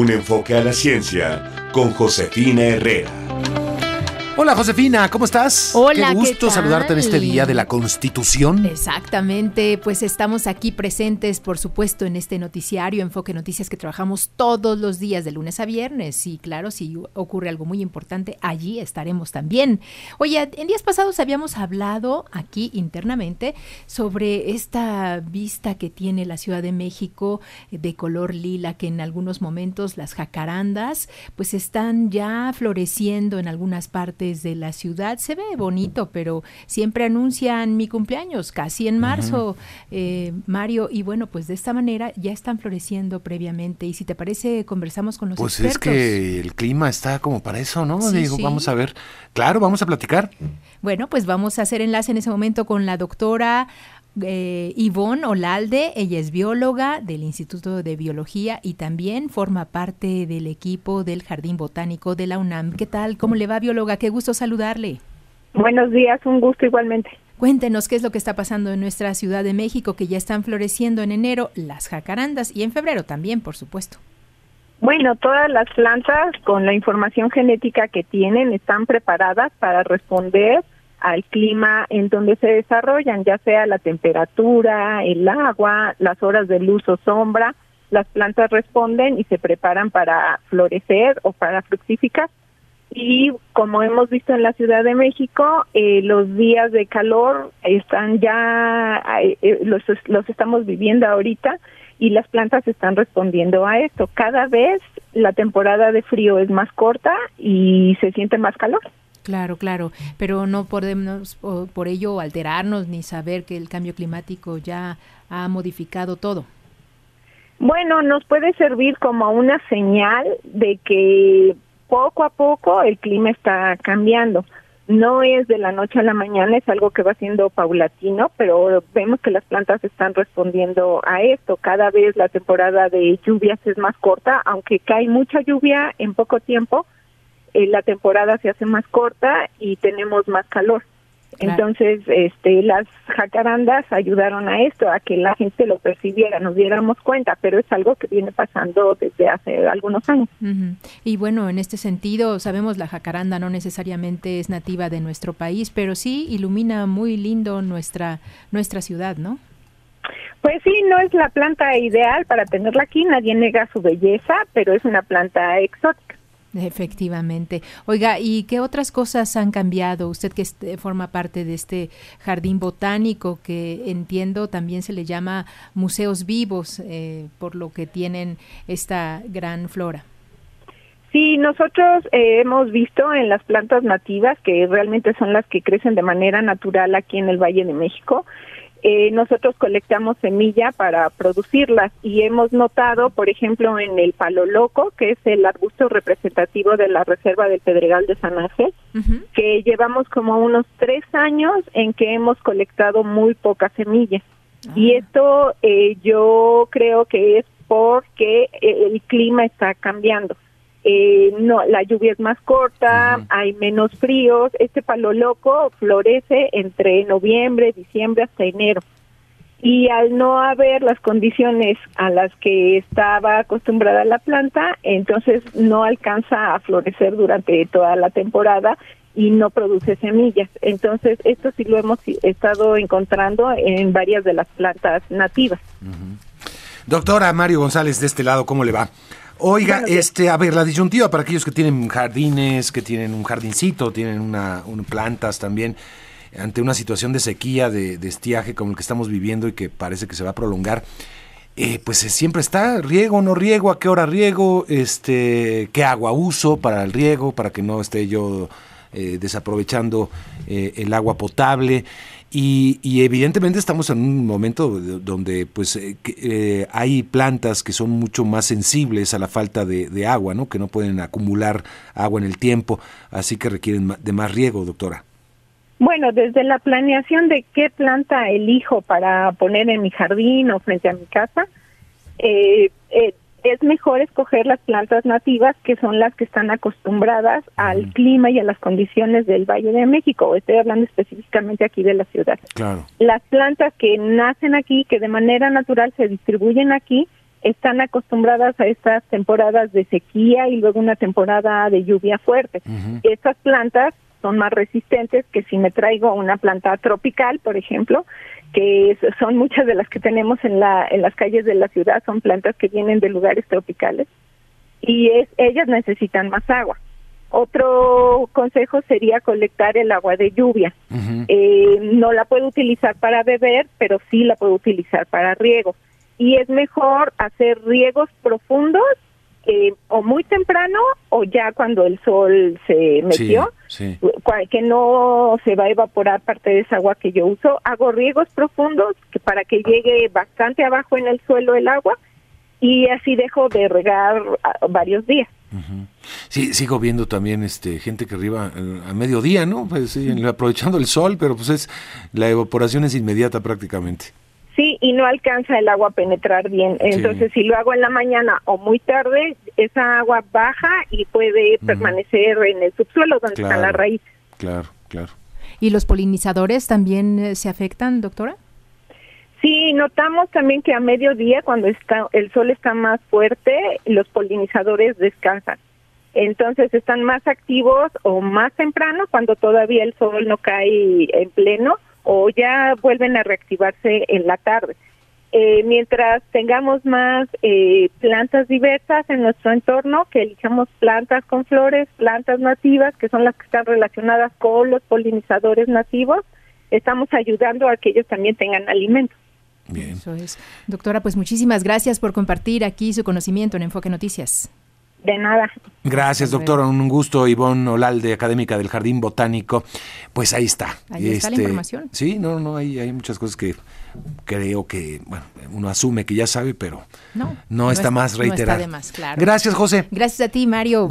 Un enfoque a la ciencia con Josefina Herrera. Hola Josefina, ¿cómo estás? Hola, Qué gusto ¿qué saludarte en este día de la Constitución. Exactamente, pues estamos aquí presentes, por supuesto, en este noticiario Enfoque Noticias que trabajamos todos los días de lunes a viernes. Y claro, si ocurre algo muy importante, allí estaremos también. Oye, en días pasados habíamos hablado aquí internamente sobre esta vista que tiene la Ciudad de México de color lila, que en algunos momentos las jacarandas pues están ya floreciendo en algunas partes de la ciudad. Se ve bonito, pero siempre anuncian mi cumpleaños, casi en marzo, eh, Mario. Y bueno, pues de esta manera ya están floreciendo previamente. Y si te parece, conversamos con los Pues es expertos. que el clima está como para eso, ¿no? Sí, Digo, sí. vamos a ver. Claro, vamos a platicar. Bueno, pues vamos a hacer enlace en ese momento con la doctora eh, Ivonne Olalde. Ella es bióloga del Instituto de Biología y también forma parte del equipo del Jardín Botánico de la UNAM. ¿Qué tal? ¿Cómo le va, bióloga? Qué gusto saludarle. Buenos días, un gusto igualmente. Cuéntenos qué es lo que está pasando en nuestra Ciudad de México, que ya están floreciendo en enero las jacarandas y en febrero también, por supuesto. Bueno, todas las plantas con la información genética que tienen están preparadas para responder al clima en donde se desarrollan, ya sea la temperatura, el agua, las horas de luz o sombra. Las plantas responden y se preparan para florecer o para fructificar. Y como hemos visto en la Ciudad de México, eh, los días de calor están ya, eh, eh, los, los estamos viviendo ahorita y las plantas están respondiendo a esto. Cada vez la temporada de frío es más corta y se siente más calor. Claro, claro, pero no podemos por ello alterarnos ni saber que el cambio climático ya ha modificado todo. Bueno, nos puede servir como una señal de que poco a poco el clima está cambiando. No es de la noche a la mañana, es algo que va siendo paulatino, pero vemos que las plantas están respondiendo a esto. Cada vez la temporada de lluvias es más corta, aunque cae mucha lluvia en poco tiempo, eh, la temporada se hace más corta y tenemos más calor. Claro. Entonces, este, las jacarandas ayudaron a esto, a que la gente lo percibiera, nos diéramos cuenta, pero es algo que viene pasando desde hace algunos años. Y bueno, en este sentido, sabemos la jacaranda no necesariamente es nativa de nuestro país, pero sí ilumina muy lindo nuestra nuestra ciudad, ¿no? Pues sí, no es la planta ideal para tenerla aquí, nadie nega su belleza, pero es una planta exótica. Efectivamente. Oiga, ¿y qué otras cosas han cambiado? Usted que este, forma parte de este jardín botánico que entiendo también se le llama museos vivos, eh, por lo que tienen esta gran flora. Sí, nosotros eh, hemos visto en las plantas nativas, que realmente son las que crecen de manera natural aquí en el Valle de México, eh, nosotros colectamos semilla para producirlas y hemos notado, por ejemplo, en el palo loco, que es el arbusto representativo de la Reserva del Pedregal de San Ángel, que llevamos como unos tres años en que hemos colectado muy pocas semillas. Y Ah. esto eh, yo creo que es porque el clima está cambiando. Eh, no, la lluvia es más corta, hay menos fríos. Este palo loco florece entre noviembre, diciembre hasta enero. Y al no haber las condiciones a las que estaba acostumbrada la planta, entonces no alcanza a florecer durante toda la temporada y no produce semillas. Entonces, esto sí lo hemos estado encontrando en varias de las plantas nativas. Doctora Mario González, de este lado, ¿cómo le va? Oiga, días. este, a ver, la disyuntiva para aquellos que tienen jardines, que tienen un jardincito, tienen una, un- plantas también, ante una situación de sequía, de, de estiaje como el que estamos viviendo y que parece que se va a prolongar, eh, pues eh, siempre está riego, no riego, a qué hora riego, este, qué agua uso para el riego, para que no esté yo eh, desaprovechando eh, el agua potable. Y, y evidentemente estamos en un momento de- donde pues eh, eh, hay plantas que son mucho más sensibles a la falta de, agua, ¿no? Que no pueden acumular agua en el tiempo, así que requieren de más riego, doctora. Bueno, desde la planeación de qué planta elijo para poner en mi jardín o frente a mi casa, eh, eh, es mejor escoger las plantas nativas que son las que están acostumbradas al clima y a las condiciones del Valle de México. Estoy hablando específicamente aquí de la ciudad. Claro. Las plantas que nacen aquí, que de manera natural se distribuyen aquí, están acostumbradas a estas temporadas de sequía y luego una temporada de lluvia fuerte. Estas plantas son más resistentes que si me traigo una planta tropical, por ejemplo, que son muchas de las que tenemos en, la, en las calles de la ciudad, son plantas que vienen de lugares tropicales y es, ellas necesitan más agua. Otro consejo sería colectar el agua de lluvia. eh, no la puedo utilizar para beber, pero sí la puedo utilizar para riego. Y es mejor hacer riegos profundos eh, o muy temprano o ya cuando el sol se metió, que no se va a evaporar parte de esa agua que yo uso. Hago riegos profundos que para que llegue bastante abajo en el suelo el agua y así dejo de regar varios días. Sí, sigo viendo también este gente que arriba eh, a mediodía, ¿no? Pues sí, aprovechando el sol, pero pues es la evaporación es inmediata prácticamente. Sí, y no alcanza el agua a penetrar bien. Entonces, si lo hago en la mañana o muy tarde, esa agua baja y puede permanecer en el subsuelo donde está la raíz. Claro, claro. ¿Y los polinizadores también eh, se afectan, doctora? Sí, notamos también que a mediodía, cuando está el sol está más fuerte, los polinizadores descansan. Entonces están más activos o más temprano cuando todavía el sol no cae en pleno o ya vuelven a reactivarse en la tarde. Eh, mientras tengamos más eh, plantas diversas en nuestro entorno, que elijamos plantas con flores, plantas nativas, que son las que están relacionadas con los polinizadores nativos, estamos ayudando a que ellos también tengan alimento. Bien. Eso es. Doctora, pues muchísimas gracias por compartir aquí su conocimiento en Enfoque Noticias. De nada. Gracias, doctora. Un gusto, Ivonne Olalde, académica del Jardín Botánico. Pues ahí está. Ahí está la este, información. Sí, no, no, hay, hay muchas cosas que creo que, bueno, uno asume que ya sabe, pero no, no, está más reiterado. No está de más, claro. Gracias, José. Gracias a ti, Mario.